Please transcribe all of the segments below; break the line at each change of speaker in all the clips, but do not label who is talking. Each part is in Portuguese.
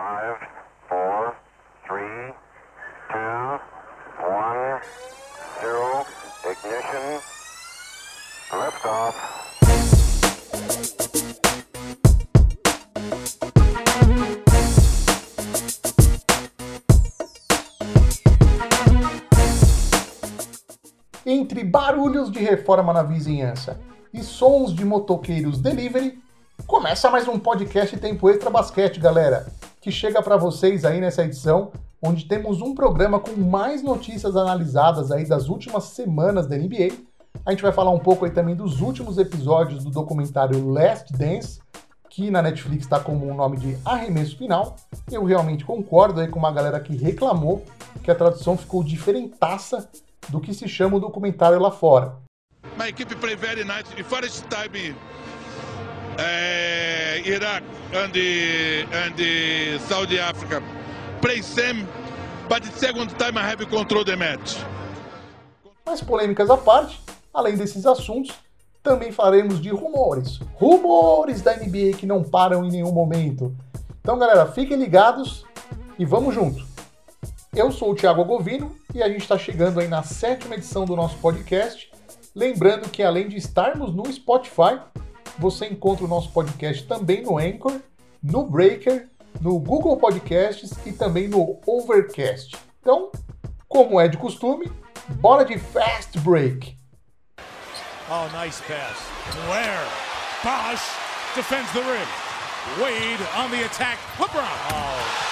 Five, four, three, two, one, ignition.
Entre barulhos de reforma na vizinhança e sons de motoqueiros delivery, começa mais um podcast Tempo Extra Basquete, galera, que chega para vocês aí nessa edição, onde temos um programa com mais notícias analisadas aí das últimas semanas da NBA. A gente vai falar um pouco aí também dos últimos episódios do documentário Last Dance, que na Netflix está como o nome de Arremesso Final. Eu realmente concordo aí com uma galera que reclamou que a tradução ficou diferentaça do que se chama o documentário lá fora.
My equipe play very nice. The first time uh, Iraq and the, and Saudi Africa play same, but the second time I have control the match.
Mas polêmicas à parte, além desses assuntos, também falaremos de rumores. Rumores da NBA que não param em nenhum momento. Então, galera, fiquem ligados e vamos junto. Eu sou o Thiago Govino e a gente está chegando aí na sétima edição do nosso podcast. Lembrando que além de estarmos no Spotify, você encontra o nosso podcast também no Anchor, no Breaker, no Google Podcasts e também no Overcast. Então, como é de costume, bora de Fast Break.
Oh, nice pass. Where? Bosch defends the rim. Wade on the attack. LeBron. Oh.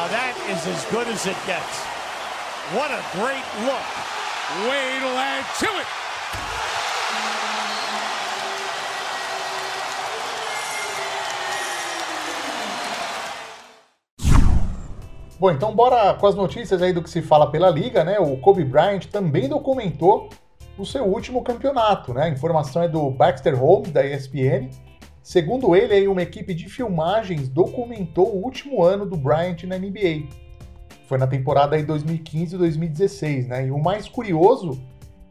Now that is as good as it gets. What a great look. Wade will add to it.
Bom, então bora com as notícias aí do que se fala pela liga, né? O Kobe Bryant também documentou o seu último campeonato, né? A informação é do Baxter Holmes da ESPN. Segundo ele, uma equipe de filmagens documentou o último ano do Bryant na NBA. Foi na temporada aí 2015 e 2016, né? E o mais curioso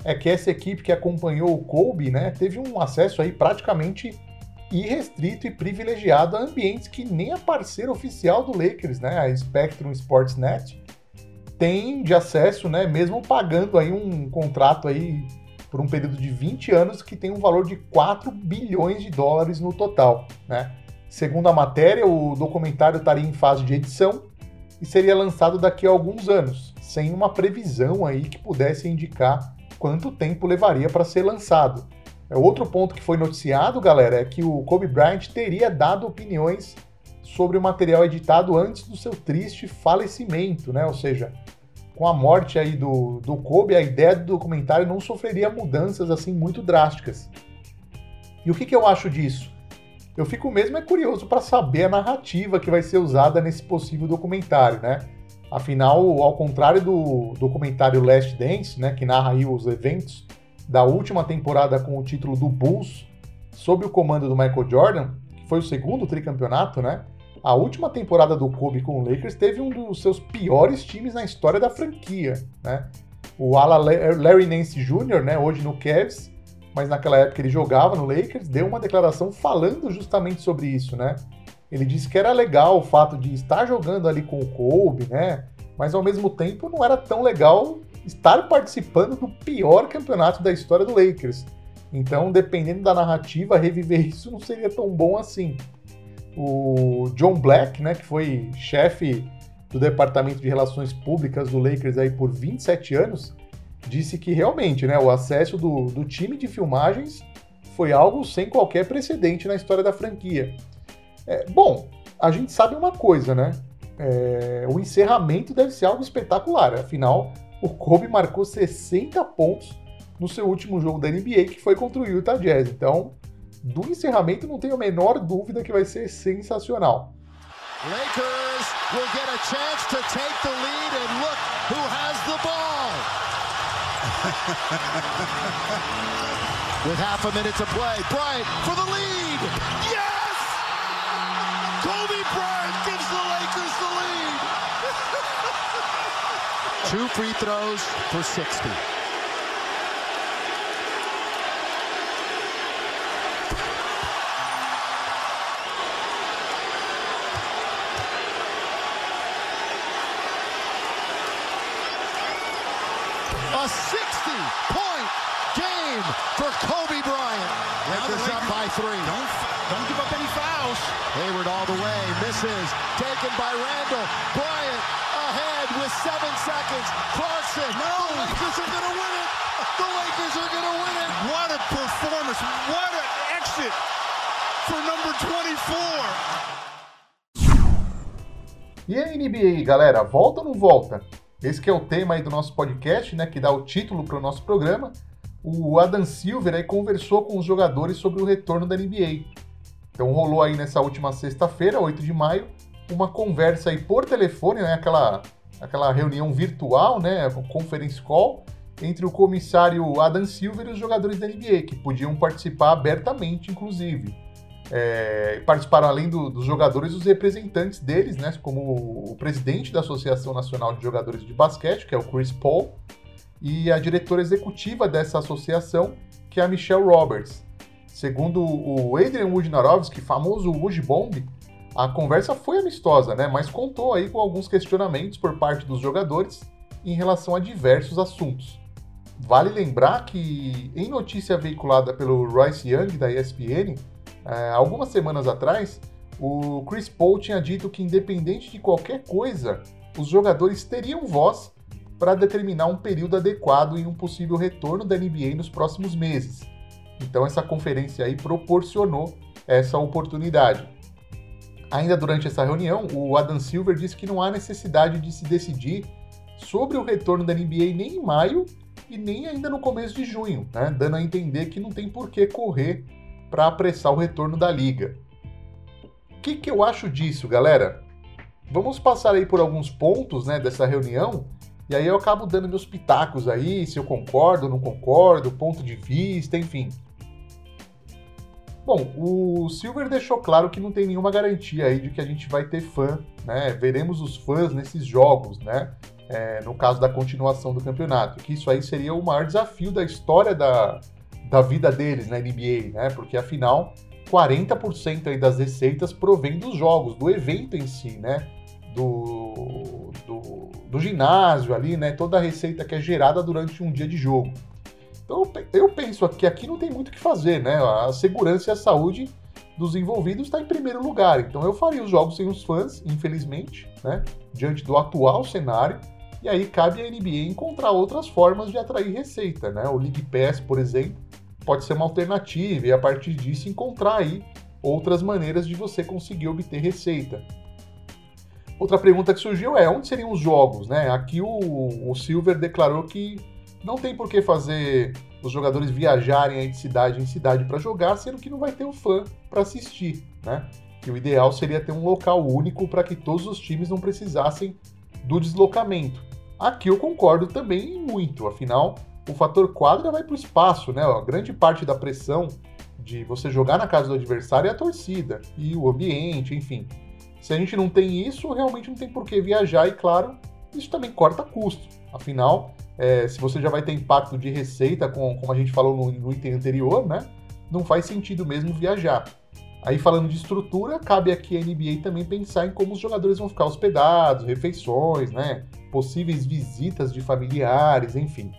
é que essa equipe que acompanhou o Kobe, né, teve um acesso aí praticamente irrestrito e privilegiado a ambientes que nem a parceira oficial do Lakers, né, a Spectrum Sportsnet, tem de acesso, né, mesmo pagando aí um contrato aí por um período de 20 anos que tem um valor de 4 bilhões de dólares no total, né? Segundo a matéria, o documentário estaria em fase de edição e seria lançado daqui a alguns anos, sem uma previsão aí que pudesse indicar quanto tempo levaria para ser lançado. É, outro ponto que foi noticiado, galera, é que o Kobe Bryant teria dado opiniões sobre o material editado antes do seu triste falecimento, né? Ou seja, com a morte aí do, do Kobe, a ideia do documentário não sofreria mudanças assim muito drásticas. E o que, que eu acho disso? Eu fico mesmo é curioso para saber a narrativa que vai ser usada nesse possível documentário, né? Afinal, ao contrário do documentário Last Dance, né, que narra aí os eventos da última temporada com o título do Bulls, sob o comando do Michael Jordan, que foi o segundo tricampeonato, né? A última temporada do Kobe com o Lakers teve um dos seus piores times na história da franquia, né? O ala Larry Nance Jr., né, hoje no Cavs, mas naquela época ele jogava no Lakers, deu uma declaração falando justamente sobre isso, né? Ele disse que era legal o fato de estar jogando ali com o Kobe, né? Mas ao mesmo tempo não era tão legal estar participando do pior campeonato da história do Lakers. Então, dependendo da narrativa, reviver isso não seria tão bom assim. O John Black, né, que foi chefe do Departamento de Relações Públicas do Lakers aí por 27 anos, disse que realmente né, o acesso do, do time de filmagens foi algo sem qualquer precedente na história da franquia. É, bom, a gente sabe uma coisa, né? É, o encerramento deve ser algo espetacular. Afinal, o Kobe marcou 60 pontos no seu último jogo da NBA, que foi contra o Utah Jazz. Então, do encerramento não tenho a menor dúvida que vai ser sensacional.
Lakers will get a chance to take the lead and look who has the ball. With half a minute to play, Bryant for the lead. Yes! Kobe Bryant gives the Lakers the lead. Two free throws for 60. A 60-point game for Kobe Bryant. Lakers up by three.
Don't, don't give up any fouls.
Hayward all the way, misses, taken by Randall. Bryant ahead with seven seconds. Clarkson, no. the Lakers are going to win it. The Lakers are going to win it.
What a performance. What an exit for number 24.
E a NBA, galera, volta ou não volta? Esse que é o tema aí do nosso podcast, né, que dá o título para o nosso programa. O Adam Silver aí conversou com os jogadores sobre o retorno da NBA. Então rolou aí nessa última sexta-feira, 8 de maio, uma conversa aí por telefone, né, aquela, aquela reunião virtual, né, conference call, entre o comissário Adam Silver e os jogadores da NBA, que podiam participar abertamente, inclusive. É, participaram além do, dos jogadores os representantes deles, né, como o presidente da Associação Nacional de Jogadores de Basquete, que é o Chris Paul, e a diretora executiva dessa associação, que é a Michelle Roberts. Segundo o Adrian Wojnarowski, famoso Wojbomb, a conversa foi amistosa, né, mas contou aí com alguns questionamentos por parte dos jogadores em relação a diversos assuntos. Vale lembrar que, em notícia veiculada pelo Royce Young da ESPN, é, algumas semanas atrás, o Chris Paul tinha dito que, independente de qualquer coisa, os jogadores teriam voz para determinar um período adequado e um possível retorno da NBA nos próximos meses. Então, essa conferência aí proporcionou essa oportunidade. Ainda durante essa reunião, o Adam Silver disse que não há necessidade de se decidir sobre o retorno da NBA nem em maio e nem ainda no começo de junho, né? dando a entender que não tem por que correr para apressar o retorno da liga. O que, que eu acho disso, galera? Vamos passar aí por alguns pontos né, dessa reunião e aí eu acabo dando meus pitacos aí, se eu concordo, não concordo, ponto de vista, enfim. Bom, o Silver deixou claro que não tem nenhuma garantia aí de que a gente vai ter fã, né? Veremos os fãs nesses jogos, né? É, no caso da continuação do campeonato, que isso aí seria o maior desafio da história da, da vida deles na NBA, né? Porque afinal, 40% aí das receitas provém dos jogos, do evento em si, né? Do, do, do, ginásio ali, né? Toda a receita que é gerada durante um dia de jogo. Então eu penso que aqui não tem muito o que fazer, né? A segurança e a saúde dos envolvidos está em primeiro lugar. Então eu faria os jogos sem os fãs, infelizmente, né? Diante do atual cenário. E aí cabe à NBA encontrar outras formas de atrair receita, né? O League Pass, por exemplo, pode ser uma alternativa e a partir disso encontrar aí outras maneiras de você conseguir obter receita. Outra pergunta que surgiu é onde seriam os jogos, né? Aqui o, o Silver declarou que não tem por que fazer os jogadores viajarem de cidade em cidade para jogar, sendo que não vai ter um fã para assistir, né? O ideal seria ter um local único para que todos os times não precisassem do deslocamento. Aqui eu concordo também muito, afinal o fator quadra vai para o espaço, né? A grande parte da pressão de você jogar na casa do adversário é a torcida e o ambiente, enfim. Se a gente não tem isso, realmente não tem por que viajar e, claro, isso também corta custo. Afinal, é, se você já vai ter impacto de receita, com, como a gente falou no, no item anterior, né? Não faz sentido mesmo viajar. Aí falando de estrutura, cabe aqui a NBA também pensar em como os jogadores vão ficar hospedados, refeições, né? Possíveis visitas de familiares, enfim.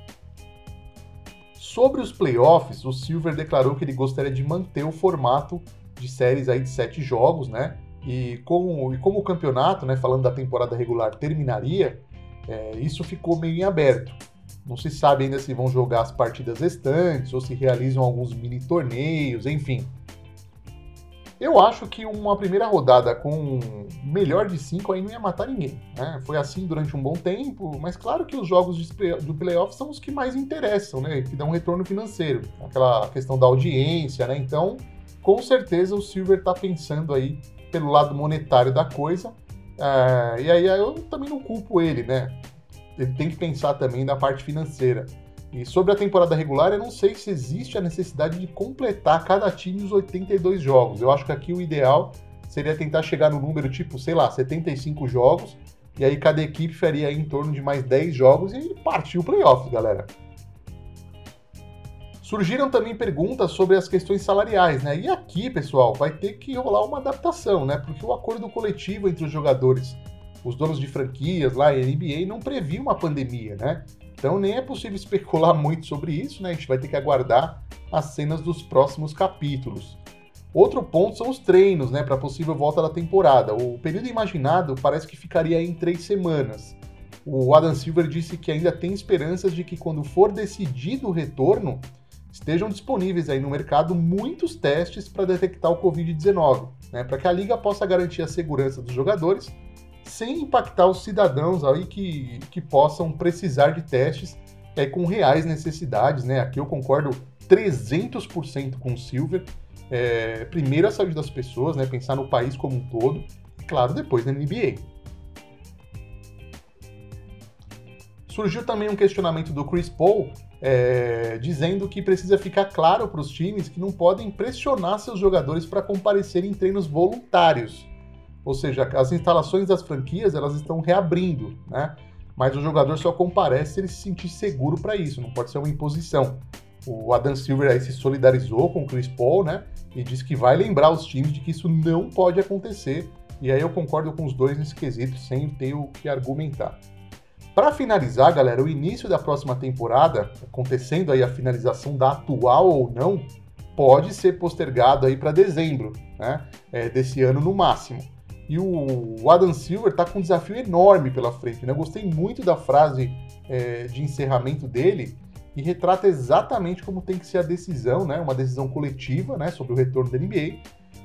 Sobre os playoffs, o Silver declarou que ele gostaria de manter o formato de séries aí de sete jogos, né? E como, e como o campeonato, né, falando da temporada regular, terminaria, é, isso ficou meio em aberto. Não se sabe ainda se vão jogar as partidas restantes ou se realizam alguns mini torneios, enfim. Eu acho que uma primeira rodada com melhor de cinco aí não ia matar ninguém. Né? Foi assim durante um bom tempo, mas claro que os jogos do playoff são os que mais interessam, né? Que dão um retorno financeiro. Aquela questão da audiência, né? Então, com certeza o Silver está pensando aí pelo lado monetário da coisa. Uh, e aí eu também não culpo ele, né? Tem que pensar também na parte financeira. E sobre a temporada regular, eu não sei se existe a necessidade de completar cada time os 82 jogos. Eu acho que aqui o ideal seria tentar chegar no número tipo, sei lá, 75 jogos, e aí cada equipe faria em torno de mais 10 jogos e partiu o playoffs, galera. Surgiram também perguntas sobre as questões salariais, né? E aqui, pessoal, vai ter que rolar uma adaptação, né? Porque o acordo coletivo entre os jogadores, os donos de franquias lá, a NBA, não previa uma pandemia, né? Então nem é possível especular muito sobre isso, né? A gente vai ter que aguardar as cenas dos próximos capítulos. Outro ponto são os treinos, né, para possível volta da temporada. O período imaginado parece que ficaria em três semanas. O Adam Silver disse que ainda tem esperanças de que quando for decidido o retorno, estejam disponíveis aí no mercado muitos testes para detectar o Covid-19, né, para que a liga possa garantir a segurança dos jogadores sem impactar os cidadãos aí que, que possam precisar de testes é, com reais necessidades. Né? Aqui eu concordo 300% com o Silver. É, primeiro a saúde das pessoas, né? pensar no país como um todo, e claro, depois na NBA. Surgiu também um questionamento do Chris Paul, é, dizendo que precisa ficar claro para os times que não podem pressionar seus jogadores para comparecer em treinos voluntários. Ou seja, as instalações das franquias elas estão reabrindo, né? Mas o jogador só comparece se ele se sentir seguro para isso, não pode ser uma imposição. O Adam Silver aí se solidarizou com o Chris Paul, né? E disse que vai lembrar os times de que isso não pode acontecer. E aí eu concordo com os dois nesse quesito, sem ter o que argumentar. Para finalizar, galera, o início da próxima temporada, acontecendo aí a finalização da atual ou não, pode ser postergado aí para dezembro, né? É, desse ano no máximo. E o Adam Silver está com um desafio enorme pela frente. Né? Eu gostei muito da frase é, de encerramento dele e retrata exatamente como tem que ser a decisão, né? uma decisão coletiva né? sobre o retorno da NBA.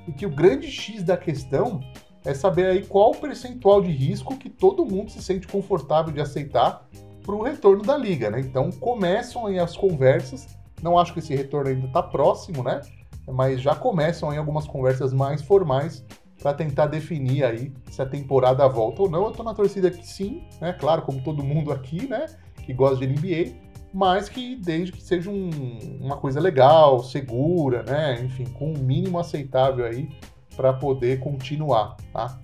E que o grande X da questão é saber aí qual o percentual de risco que todo mundo se sente confortável de aceitar para o retorno da liga. Né? Então começam aí as conversas. Não acho que esse retorno ainda está próximo, né? mas já começam aí algumas conversas mais formais para tentar definir aí se a temporada volta ou não. Eu tô na torcida que sim, né? Claro, como todo mundo aqui, né? Que gosta de NBA, mas que desde que seja um, uma coisa legal, segura, né? Enfim, com um mínimo aceitável aí para poder continuar, tá?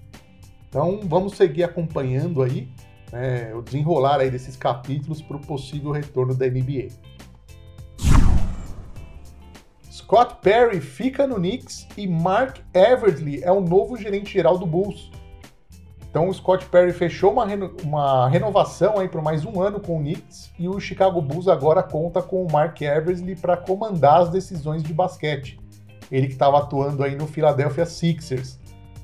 Então vamos seguir acompanhando aí né, o desenrolar aí desses capítulos para o possível retorno da NBA. Scott Perry fica no Knicks e Mark Eversley é o novo gerente geral do Bulls. Então o Scott Perry fechou uma, reno uma renovação aí por mais um ano com o Knicks e o Chicago Bulls agora conta com o Mark Eversley para comandar as decisões de basquete. Ele que estava atuando aí no Philadelphia Sixers.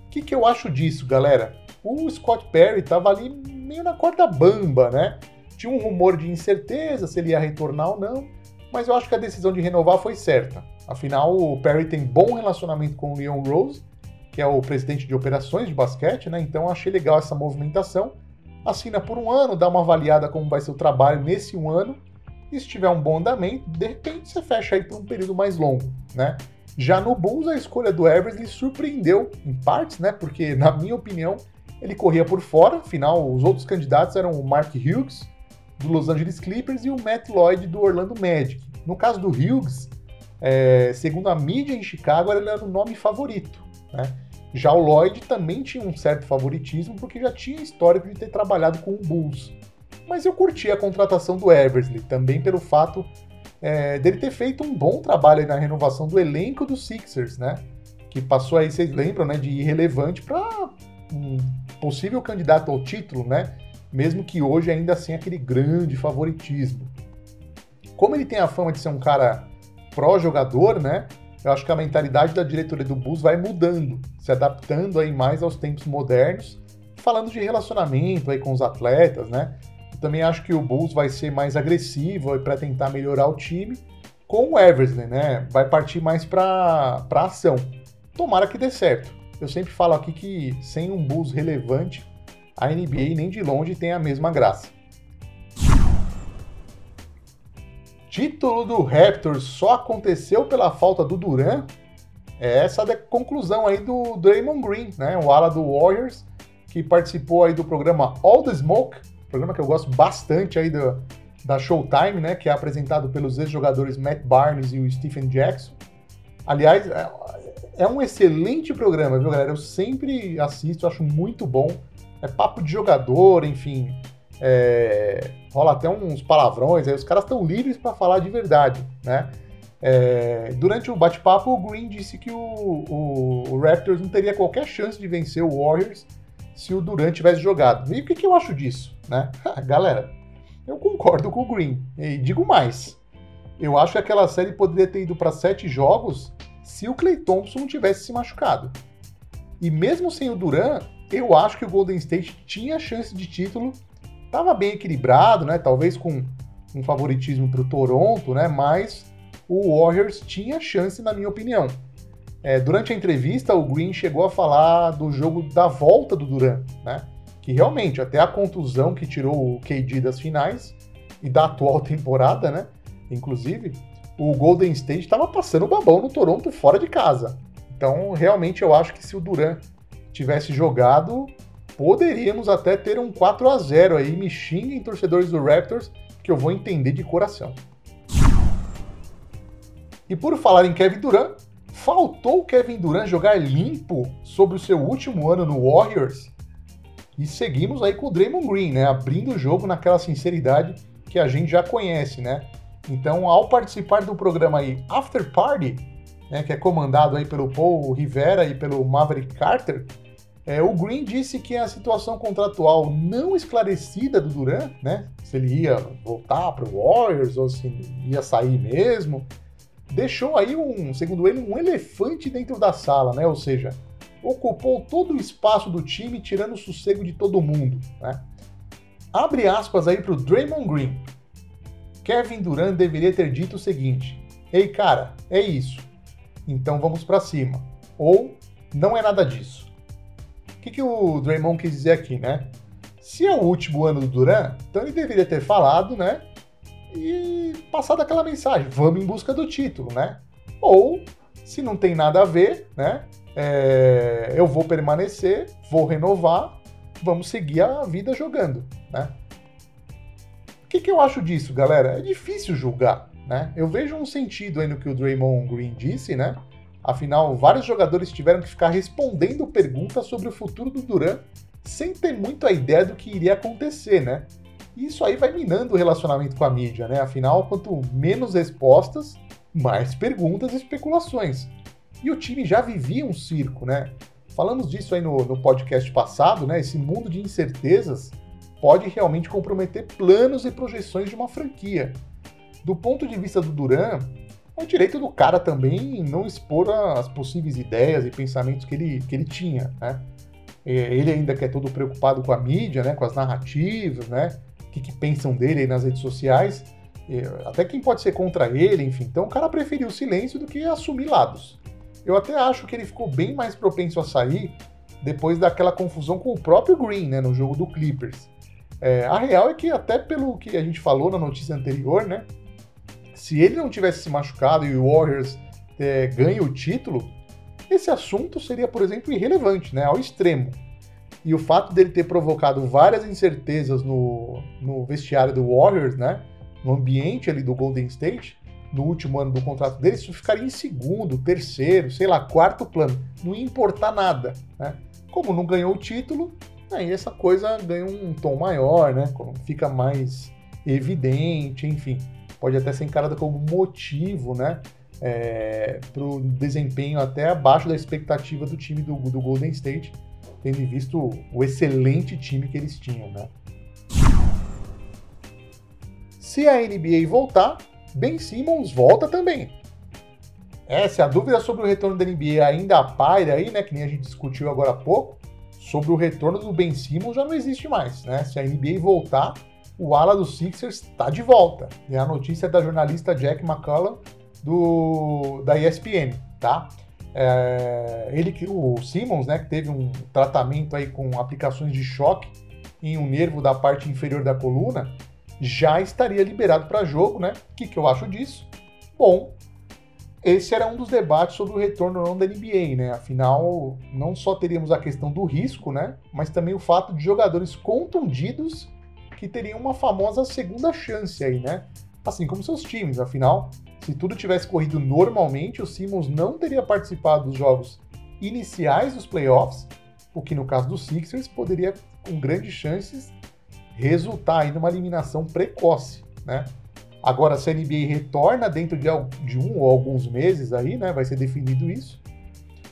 O que, que eu acho disso, galera? O Scott Perry estava ali meio na corda bamba, né? Tinha um rumor de incerteza se ele ia retornar ou não, mas eu acho que a decisão de renovar foi certa. Afinal, o Perry tem bom relacionamento com o Leon Rose, que é o presidente de operações de basquete, né? Então achei legal essa movimentação. Assina por um ano, dá uma avaliada como vai ser o trabalho nesse um ano. E se tiver um bom andamento, de repente você fecha aí por um período mais longo, né? Já no Bulls, a escolha do Eversley surpreendeu em partes, né? Porque, na minha opinião, ele corria por fora. Afinal, os outros candidatos eram o Mark Hughes, do Los Angeles Clippers, e o Matt Lloyd, do Orlando Magic. No caso do Hughes, é, segundo a mídia em Chicago, ele era o nome favorito. Né? Já o Lloyd também tinha um certo favoritismo, porque já tinha histórico de ter trabalhado com o Bulls. Mas eu curti a contratação do Eversley, também pelo fato é, dele ter feito um bom trabalho na renovação do elenco dos Sixers, né? Que passou aí, vocês lembram, né, de irrelevante para um possível candidato ao título, né? Mesmo que hoje ainda assim aquele grande favoritismo. Como ele tem a fama de ser um cara pró-jogador, né? Eu acho que a mentalidade da diretoria do Bulls vai mudando, se adaptando aí mais aos tempos modernos, falando de relacionamento aí com os atletas, né? Eu também acho que o Bulls vai ser mais agressivo para tentar melhorar o time com o Eversley, né? Vai partir mais para ação. Tomara que dê certo. Eu sempre falo aqui que sem um Bulls relevante, a NBA nem de longe tem a mesma graça. título do Raptors só aconteceu pela falta do Duran, é essa a conclusão aí do Draymond Green, né, o ala do Warriors, que participou aí do programa All the Smoke, programa que eu gosto bastante aí do, da Showtime, né, que é apresentado pelos ex-jogadores Matt Barnes e o Stephen Jackson. Aliás, é, é um excelente programa, viu, galera? Eu sempre assisto, acho muito bom. É papo de jogador, enfim, é, rola até uns palavrões, aí os caras estão livres para falar de verdade, né? É, durante o bate-papo, o Green disse que o, o, o, Raptors não teria qualquer chance de vencer o Warriors se o Durant tivesse jogado. E o que, que eu acho disso, né? Galera, Eu concordo com o Green. E digo mais. Eu acho que aquela série poderia ter ido para sete jogos se o Clay Thompson não tivesse se machucado. E mesmo sem o Duran, eu acho que o Golden State tinha chance de título. Tava bem equilibrado, né? Talvez com um favoritismo para o Toronto, né? Mas o Warriors tinha chance, na minha opinião. É, durante a entrevista, o Green chegou a falar do jogo da volta do Duran, né? Que realmente, até a contusão que tirou o KD das finais e da atual temporada, né? Inclusive, o Golden State estava passando o babão no Toronto fora de casa. Então, realmente, eu acho que se o Duran tivesse jogado, poderíamos até ter um 4 a 0 aí. Me xinguem, torcedores do Raptors, que eu vou entender de coração. E por falar em Kevin Durant, faltou Kevin Durant jogar limpo sobre o seu último ano no Warriors? E seguimos aí com o Draymond Green, né? Abrindo o jogo naquela sinceridade que a gente já conhece, né? Então, ao participar do programa aí After Party, né, que é comandado aí pelo Paul Rivera e pelo Maverick Carter, é, o Green disse que a situação contratual não esclarecida do Durant, né, se ele ia voltar para o Warriors ou se ia sair mesmo, deixou aí um, segundo ele, um elefante dentro da sala, né? Ou seja, ocupou todo o espaço do time, tirando o sossego de todo mundo, né? Abre aspas aí para o Draymond Green. Kevin Durant deveria ter dito o seguinte: "Ei, cara, é isso. Então vamos para cima." Ou não é nada disso. O que, que o Draymond quis dizer aqui, né? Se é o último ano do Durant, então ele deveria ter falado, né? e passar aquela mensagem, vamos em busca do título, né? Ou, se não tem nada a ver, né? É, eu vou permanecer, vou renovar, vamos seguir a vida jogando, né? O que, que eu acho disso, galera? É difícil julgar, né? Eu vejo um sentido aí no que o Draymond Green disse, né? Afinal, vários jogadores tiveram que ficar respondendo perguntas sobre o futuro do Duran sem ter muito a ideia do que iria acontecer, né? E isso aí vai minando o relacionamento com a mídia, né? Afinal, quanto menos respostas, mais perguntas e especulações. E o time já vivia um circo, né? Falamos disso aí no, no podcast passado, né? Esse mundo de incertezas pode realmente comprometer planos e projeções de uma franquia. Do ponto de vista do Duran, é direito do cara também não expor as possíveis ideias e pensamentos que ele, que ele tinha, né? É, ele ainda que é todo preocupado com a mídia, né? Com as narrativas, né? que, que pensam dele aí nas redes sociais, até quem pode ser contra ele, enfim. Então o cara preferiu o silêncio do que assumir lados. Eu até acho que ele ficou bem mais propenso a sair depois daquela confusão com o próprio Green, né, no jogo do Clippers. É, a real é que até pelo que a gente falou na notícia anterior, né, se ele não tivesse se machucado e o Warriors é, ganha o título, esse assunto seria, por exemplo, irrelevante, né, ao extremo. E o fato dele ter provocado várias incertezas no, no vestiário do Warriors, né? No ambiente ali do Golden State, no último ano do contrato dele, isso ficaria em segundo, terceiro, sei lá, quarto plano. Não ia importar nada, né? Como não ganhou o título, aí essa coisa ganha um tom maior, né? Fica mais evidente, enfim. Pode até ser encarada como motivo, né? É, para o desempenho até abaixo da expectativa do time do, do Golden State tendo visto o excelente time que eles tinham, né? Se a NBA voltar, Ben Simmons volta também. É, se a dúvida sobre o retorno da NBA ainda paira aí, né, que nem a gente discutiu agora há pouco, sobre o retorno do Ben Simmons já não existe mais, né? Se a NBA voltar, o ala dos Sixers está de volta. É a notícia da jornalista Jack McCullough do da ESPN, tá? É, ele que o Simmons, né, que teve um tratamento aí com aplicações de choque em um nervo da parte inferior da coluna, já estaria liberado para jogo, né? O que, que eu acho disso? Bom, esse era um dos debates sobre o retorno não da NBA, né? Afinal, não só teríamos a questão do risco, né? Mas também o fato de jogadores contundidos que teriam uma famosa segunda chance aí, né? Assim como seus times, afinal, se tudo tivesse corrido normalmente, o Simmons não teria participado dos jogos iniciais dos playoffs, o que no caso dos Sixers poderia, com grandes chances, resultar em uma eliminação precoce, né? Agora, se a NBA retorna dentro de, um ou alguns meses aí, né, vai ser definido isso,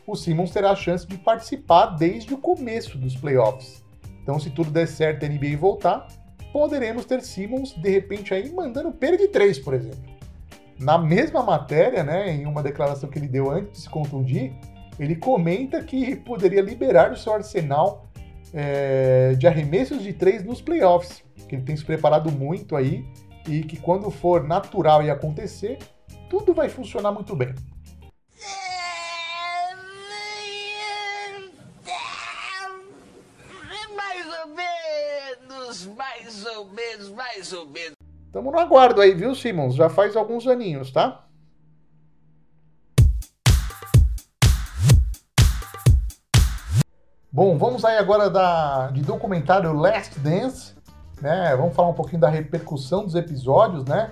o Simmons terá a chance de participar desde o começo dos playoffs. Então, se tudo der certo e a NBA voltar, poderemos ter Simmons de repente aí mandando pera de três, por exemplo. Na mesma matéria, né, em uma declaração que ele deu antes de se contundir, ele comenta que poderia liberar o seu arsenal é, de arremessos de três nos playoffs, que ele tem se preparado muito aí e que quando for natural e acontecer, tudo vai funcionar muito bem.
Mais ou menos, mais ou menos.
Tamo no aguardo aí, viu, Simmons? Já faz alguns aninhos, tá? Bom, vamos aí agora da, de documentário Last Dance, né? Vamos falar um pouquinho da repercussão dos episódios, né?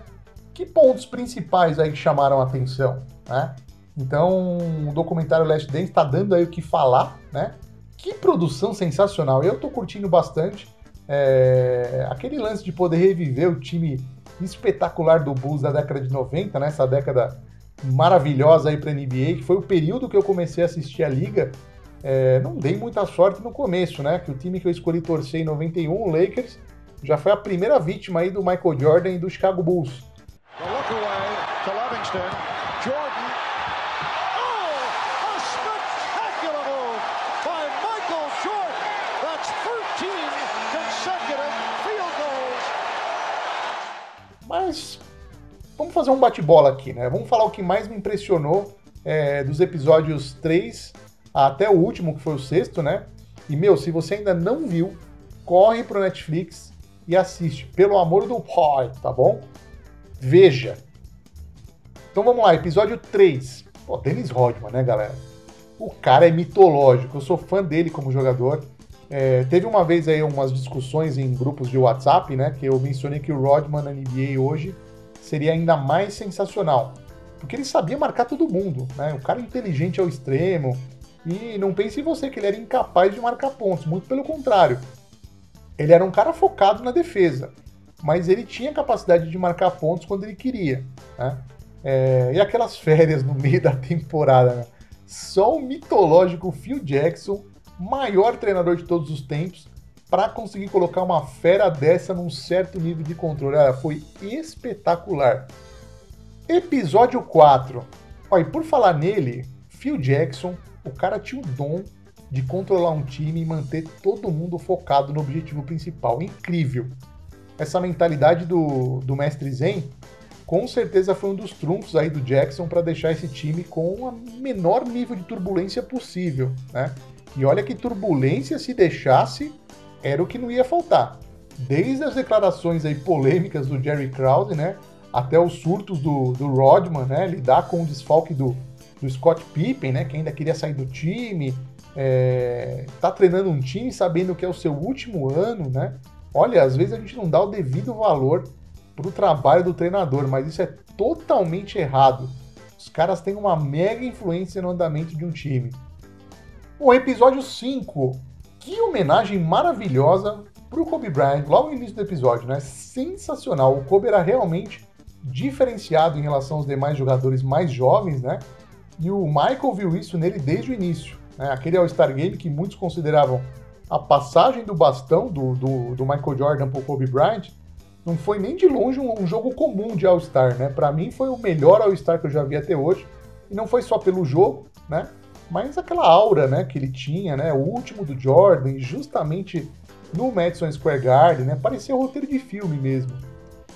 Que pontos principais aí chamaram a atenção, né? Então, o documentário Last Dance está dando aí o que falar, né? Que produção sensacional! Eu tô curtindo bastante. É, aquele lance de poder reviver o time espetacular do Bulls da década de 90, né? Essa década maravilhosa aí para NBA, que foi o período que eu comecei a assistir a liga é, não dei muita sorte no começo, né? Que o time que eu escolhi torcer em 91, o Lakers, já foi a primeira vítima aí do Michael Jordan e do Chicago Bulls. Mas vamos fazer um bate-bola aqui, né? Vamos falar o que mais me impressionou é, dos episódios 3 até o último, que foi o sexto, né? E, meu, se você ainda não viu, corre pro Netflix e assiste. Pelo amor do pai, tá bom? Veja. Então vamos lá, episódio 3. Pô, Dennis Rodman, né, galera? O cara é mitológico, eu sou fã dele como jogador. É, teve uma vez aí umas discussões em grupos de WhatsApp, né? Que eu mencionei que o Rodman na NBA hoje seria ainda mais sensacional. Porque ele sabia marcar todo mundo, né? O cara inteligente ao extremo, e não pense em você que ele era incapaz de marcar pontos, muito pelo contrário. Ele era um cara focado na defesa, mas ele tinha capacidade de marcar pontos quando ele queria. Né? É, e aquelas férias no meio da temporada, né? só o mitológico Phil Jackson, maior treinador de todos os tempos, para conseguir colocar uma fera dessa num certo nível de controle. Olha, foi espetacular. Episódio 4. Olha, por falar nele, Phil Jackson o cara tinha o dom de controlar um time e manter todo mundo focado no objetivo principal. Incrível! Essa mentalidade do, do mestre Zen com certeza foi um dos trunfos aí do Jackson para deixar esse time com o menor nível de turbulência possível, né? E olha que turbulência se deixasse era o que não ia faltar. Desde as declarações aí polêmicas do Jerry Krause, né, até os surtos do, do Rodman, né, lidar com o desfalque do, do Scott Pippen, né, que ainda queria sair do time, é, tá treinando um time sabendo que é o seu último ano, né? Olha, às vezes a gente não dá o devido valor pro trabalho do treinador, mas isso é totalmente errado. Os caras têm uma mega influência no andamento de um time. O episódio 5. Que homenagem maravilhosa pro Kobe Bryant, logo no início do episódio, né? Sensacional. O Kobe era realmente diferenciado em relação aos demais jogadores mais jovens, né? E o Michael viu isso nele desde o início. Né? Aquele All-Star Game que muitos consideravam a passagem do bastão do, do, do Michael Jordan para o Kobe Bryant não foi nem de longe um, um jogo comum de All-Star, né? Para mim foi o melhor All-Star que eu já vi até hoje. E não foi só pelo jogo, né? Mas aquela aura, né, que ele tinha, né? O último do Jordan, justamente no Madison Square Garden, né? Parecia um roteiro de filme mesmo.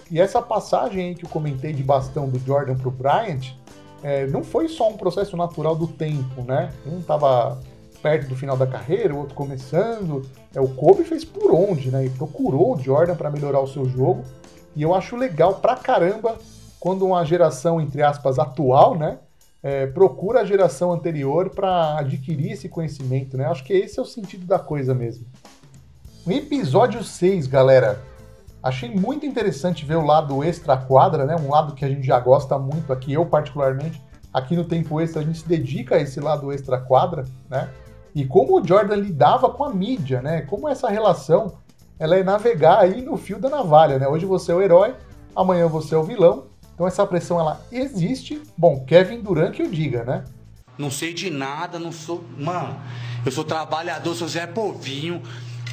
E essa passagem aí que eu comentei de bastão do Jordan pro Bryant, é, não foi só um processo natural do tempo, né? Um estava perto do final da carreira, o outro começando. É, o Kobe fez por onde, né? E procurou o Jordan para melhorar o seu jogo. E eu acho legal pra caramba quando uma geração, entre aspas, atual, né? É, procura a geração anterior para adquirir esse conhecimento, né? Acho que esse é o sentido da coisa mesmo. Episódio 6, galera, Achei muito interessante ver o lado extra quadra, né? Um lado que a gente já gosta muito aqui, eu particularmente. Aqui no tempo extra a gente se dedica a esse lado extra quadra, né? E como o Jordan lidava com a mídia, né? Como essa relação ela é navegar aí no fio da navalha, né? Hoje você é o herói, amanhã você é o vilão. Então essa pressão ela existe. Bom, Kevin Durant que eu diga, né?
Não sei de nada, não sou. Mano, eu sou trabalhador, sou Zé Povinho.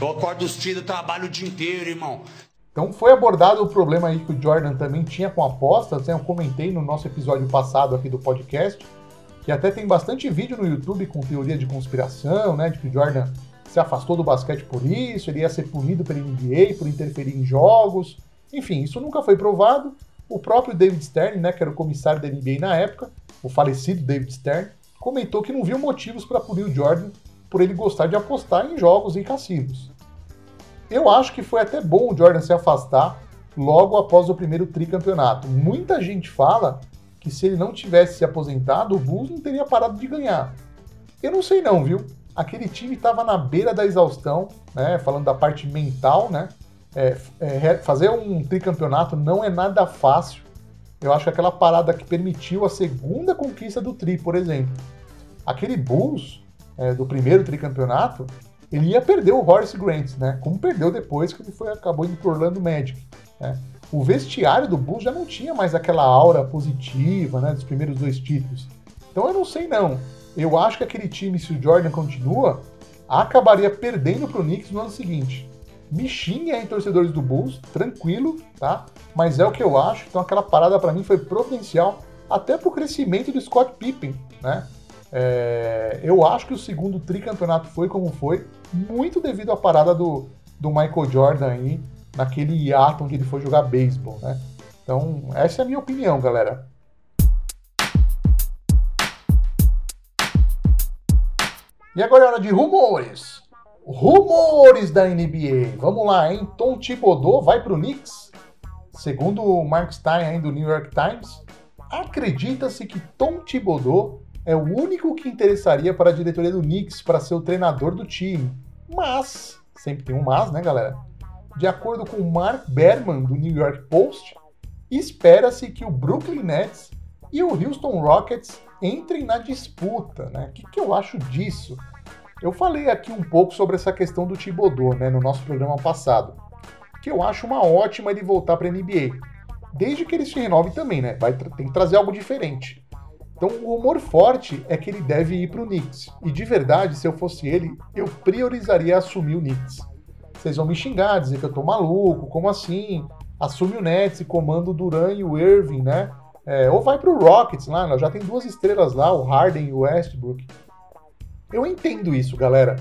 Eu acordo os tiros, trabalho o dia inteiro, irmão.
Então foi abordado o problema aí que o Jordan também tinha com apostas, né? eu comentei no nosso episódio passado aqui do podcast, que até tem bastante vídeo no YouTube com teoria de conspiração, né, de que o Jordan se afastou do basquete por isso, ele ia ser punido pela NBA por interferir em jogos, enfim, isso nunca foi provado. O próprio David Stern, né, que era o comissário da NBA na época, o falecido David Stern, comentou que não viu motivos para punir o Jordan por ele gostar de apostar em jogos e cassinos. Eu acho que foi até bom o Jordan se afastar logo após o primeiro tricampeonato. Muita gente fala que se ele não tivesse se aposentado, o Bulls não teria parado de ganhar. Eu não sei não, viu? Aquele time estava na beira da exaustão, né? Falando da parte mental, né? É, é, fazer um tricampeonato não é nada fácil. Eu acho que aquela parada que permitiu a segunda conquista do tri, por exemplo. Aquele Bulls é, do primeiro tricampeonato, ele ia perder o Horace Grant, né? Como perdeu depois que ele foi, acabou indo pro Orlando Magic. Né? O vestiário do Bulls já não tinha mais aquela aura positiva, né? Dos primeiros dois títulos. Então eu não sei não. Eu acho que aquele time, se o Jordan continua, acabaria perdendo pro Knicks no ano seguinte. Me aí, torcedores do Bulls, tranquilo, tá? Mas é o que eu acho. Então aquela parada para mim foi providencial até pro crescimento do Scott Pippen, né? É, eu acho que o segundo tricampeonato foi como foi, muito devido à parada do, do Michael Jordan aí, naquele hiato onde ele foi jogar beisebol, né? Então, essa é a minha opinião, galera. E agora é hora de rumores. Rumores da NBA. Vamos lá, hein? Tom Thibodeau vai para o Knicks? Segundo o Mark Stein do New York Times, acredita-se que Tom Thibodeau é o único que interessaria para a diretoria do Knicks para ser o treinador do time. Mas, sempre tem um mas, né, galera? De acordo com Mark Berman do New York Post, espera-se que o Brooklyn Nets e o Houston Rockets entrem na disputa, né? O que, que eu acho disso? Eu falei aqui um pouco sobre essa questão do Thibodeau, né, no nosso programa passado, que eu acho uma ótima ele voltar para a NBA, desde que ele se renove também, né? Vai tem que trazer algo diferente. Então o rumor forte é que ele deve ir para o Knicks. E de verdade, se eu fosse ele, eu priorizaria assumir o Knicks. Vocês vão me xingar, dizer que eu tô maluco, como assim? Assume o Nets e comanda o Duran e o Irving, né? É, ou vai pro Rockets lá, já tem duas estrelas lá, o Harden e o Westbrook. Eu entendo isso, galera.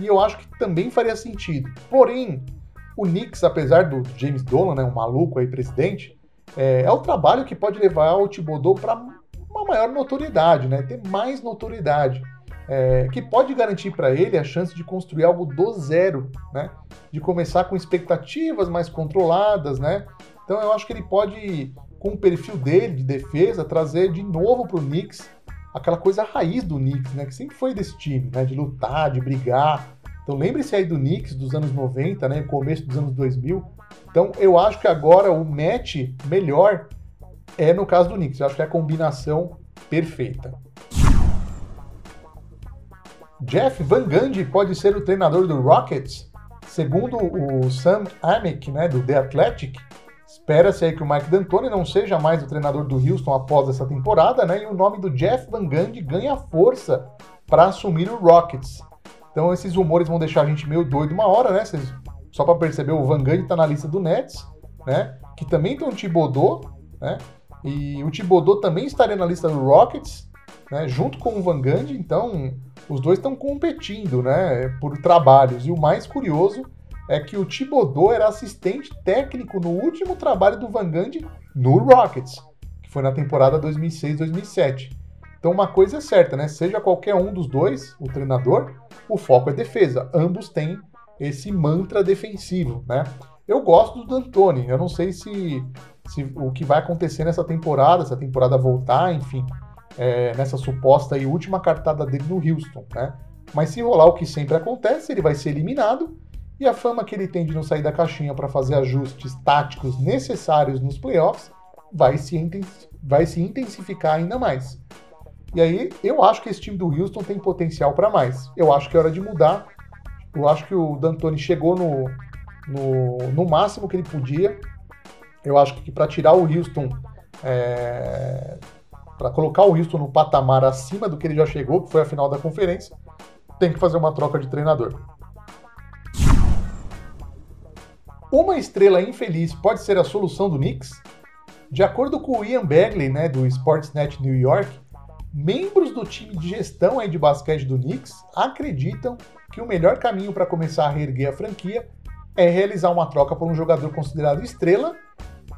E eu acho que também faria sentido. Porém, o Knicks, apesar do James Dolan, né, um maluco aí presidente, é, é o trabalho que pode levar o Thibodeau para uma maior notoriedade, né? Ter mais notoriedade. É, que pode garantir para ele a chance de construir algo do zero, né? De começar com expectativas mais controladas, né? Então eu acho que ele pode, com o perfil dele de defesa, trazer de novo para o Knicks aquela coisa raiz do Knicks, né? Que sempre foi desse time, né? De lutar, de brigar. Então lembre-se aí do Knicks dos anos 90, né? Começo dos anos 2000. Então eu acho que agora o match melhor é no caso do Knicks. Eu acho que é a combinação perfeita. Jeff Van Gundy pode ser o treinador do Rockets? Segundo o Sam Amick, né, do The Athletic, espera-se aí que o Mike D'Antoni não seja mais o treinador do Houston após essa temporada, né, e o nome do Jeff Van Gundy ganha força para assumir o Rockets. Então esses rumores vão deixar a gente meio doido uma hora, né? só para perceber, o Van Gundy está na lista do Nets, né? Que também tem um Thibodeau, né? E o Thibodeau também estaria na lista do Rockets, né, junto com o Van Gundy, então os dois estão competindo né, por trabalhos. E o mais curioso é que o Thibodeau era assistente técnico no último trabalho do Van Gundy no Rockets, que foi na temporada 2006-2007. Então uma coisa é certa, né? Seja qualquer um dos dois, o treinador, o foco é defesa. Ambos têm esse mantra defensivo, né? Eu gosto do D'Antoni. Eu não sei se se, o que vai acontecer nessa temporada, se a temporada voltar, enfim, é, nessa suposta e última cartada dele no Houston, né? Mas se rolar o que sempre acontece, ele vai ser eliminado e a fama que ele tem de não sair da caixinha para fazer ajustes táticos necessários nos playoffs vai se, vai se intensificar ainda mais. E aí, eu acho que esse time do Houston tem potencial para mais. Eu acho que é hora de mudar. Eu acho que o D'Antoni chegou no, no, no máximo que ele podia. Eu acho que para tirar o Houston, é, para colocar o Houston no patamar acima do que ele já chegou, que foi a final da conferência, tem que fazer uma troca de treinador. Uma estrela infeliz pode ser a solução do Knicks? De acordo com o Ian Bagley, né, do Sportsnet New York, membros do time de gestão aí de basquete do Knicks acreditam que o melhor caminho para começar a reerguer a franquia é realizar uma troca por um jogador considerado estrela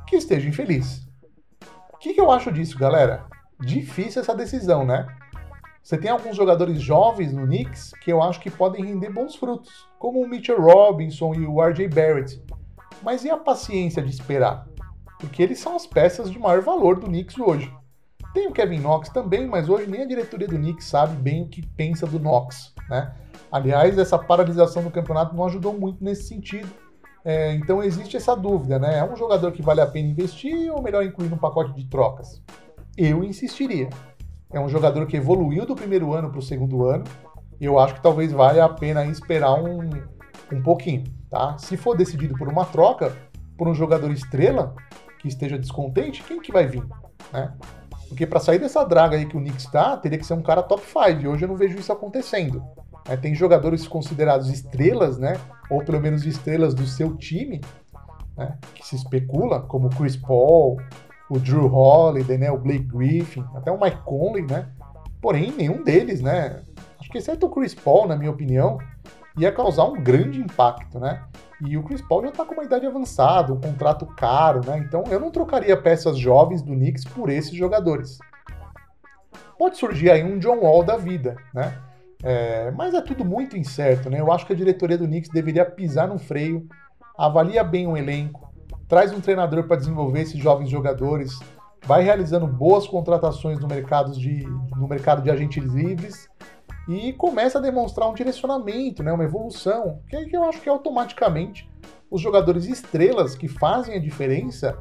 que esteja infeliz. O que, que eu acho disso, galera? Difícil essa decisão, né? Você tem alguns jogadores jovens no Knicks que eu acho que podem render bons frutos, como o Mitchell Robinson e o RJ Barrett. Mas e a paciência de esperar? Porque eles são as peças de maior valor do Knicks hoje. Tem o Kevin Knox também, mas hoje nem a diretoria do Knicks sabe bem o que pensa do Knox, né? Aliás, essa paralisação do campeonato não ajudou muito nesse sentido. É, então existe essa dúvida, né? É um jogador que vale a pena investir ou melhor incluir no pacote de trocas? Eu insistiria. É um jogador que evoluiu do primeiro ano para o segundo ano. Eu acho que talvez valha a pena esperar um, um pouquinho, tá? Se for decidido por uma troca, por um jogador estrela que esteja descontente, quem que vai vir, né? Porque para sair dessa draga aí que o Knicks está, teria que ser um cara top 5. Hoje eu não vejo isso acontecendo. É, tem jogadores considerados estrelas, né? Ou pelo menos estrelas do seu time, né? Que se especula, como o Chris Paul, o Drew Holiday, né? O Blake Griffin, até o Mike Conley, né? Porém, nenhum deles, né? Acho que exceto o Chris Paul, na minha opinião, ia causar um grande impacto, né? E o Chris Paul já tá com uma idade avançada, um contrato caro, né? Então eu não trocaria peças jovens do Knicks por esses jogadores. Pode surgir aí um John Wall da vida, né? É, mas é tudo muito incerto, né? Eu acho que a diretoria do Knicks deveria pisar no freio, avalia bem o elenco, traz um treinador para desenvolver esses jovens jogadores, vai realizando boas contratações no mercado de, no mercado de agentes livres e começa a demonstrar um direcionamento, né? uma evolução, que, que eu acho que automaticamente os jogadores estrelas que fazem a diferença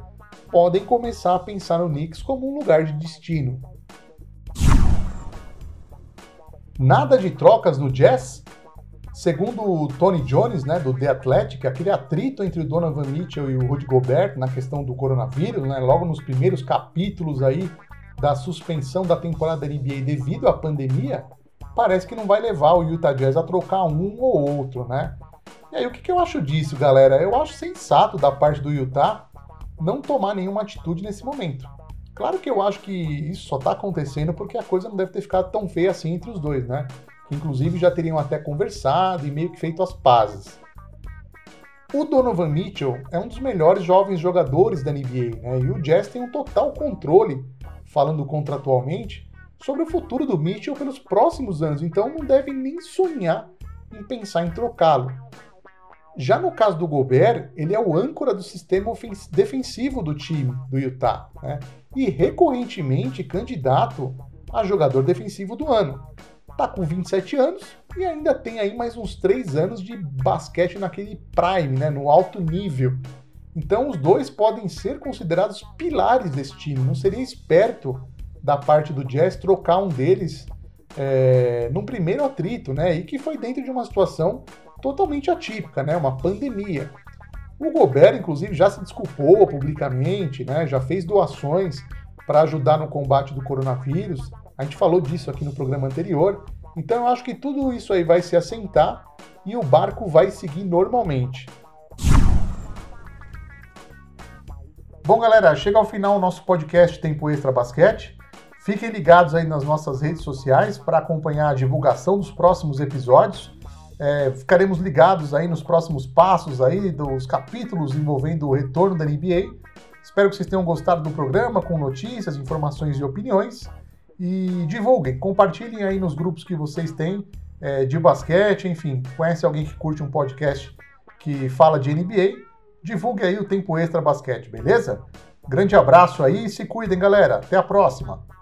podem começar a pensar no Knicks como um lugar de destino. Nada de trocas no Jazz? Segundo o Tony Jones, né, do The Athletic, aquele atrito entre o Donovan Mitchell e o Rudy Gobert na questão do coronavírus, né, logo nos primeiros capítulos aí da suspensão da temporada da NBA devido à pandemia, parece que não vai levar o Utah Jazz a trocar um ou outro, né? E aí o que, que eu acho disso, galera? Eu acho sensato da parte do Utah não tomar nenhuma atitude nesse momento. Claro que eu acho que isso só está acontecendo porque a coisa não deve ter ficado tão feia assim entre os dois, né? Que inclusive já teriam até conversado e meio que feito as pazes. O Donovan Mitchell é um dos melhores jovens jogadores da NBA, né? E o Jazz tem um total controle, falando contratualmente, sobre o futuro do Mitchell pelos próximos anos, então não devem nem sonhar em pensar em trocá-lo. Já no caso do Gobert, ele é o âncora do sistema defensivo do time do Utah, né? e recorrentemente candidato a jogador defensivo do ano. Tá com 27 anos e ainda tem aí mais uns 3 anos de basquete naquele prime, né, no alto nível. Então os dois podem ser considerados pilares desse time. Não seria esperto da parte do Jazz trocar um deles é, num primeiro atrito, né? E que foi dentro de uma situação totalmente atípica, né? Uma pandemia. O Gobert, inclusive, já se desculpou publicamente, né? já fez doações para ajudar no combate do coronavírus. A gente falou disso aqui no programa anterior. Então eu acho que tudo isso aí vai se assentar e o barco vai seguir normalmente. Bom, galera, chega ao final o nosso podcast Tempo Extra Basquete. Fiquem ligados aí nas nossas redes sociais para acompanhar a divulgação dos próximos episódios. É, ficaremos ligados aí nos próximos passos aí dos capítulos envolvendo o retorno da NBA. Espero que vocês tenham gostado do programa com notícias, informações e opiniões. E divulguem, compartilhem aí nos grupos que vocês têm é, de basquete, enfim, conhece alguém que curte um podcast que fala de NBA, divulgue aí o Tempo Extra Basquete, beleza? Grande abraço aí e se cuidem, galera. Até a próxima!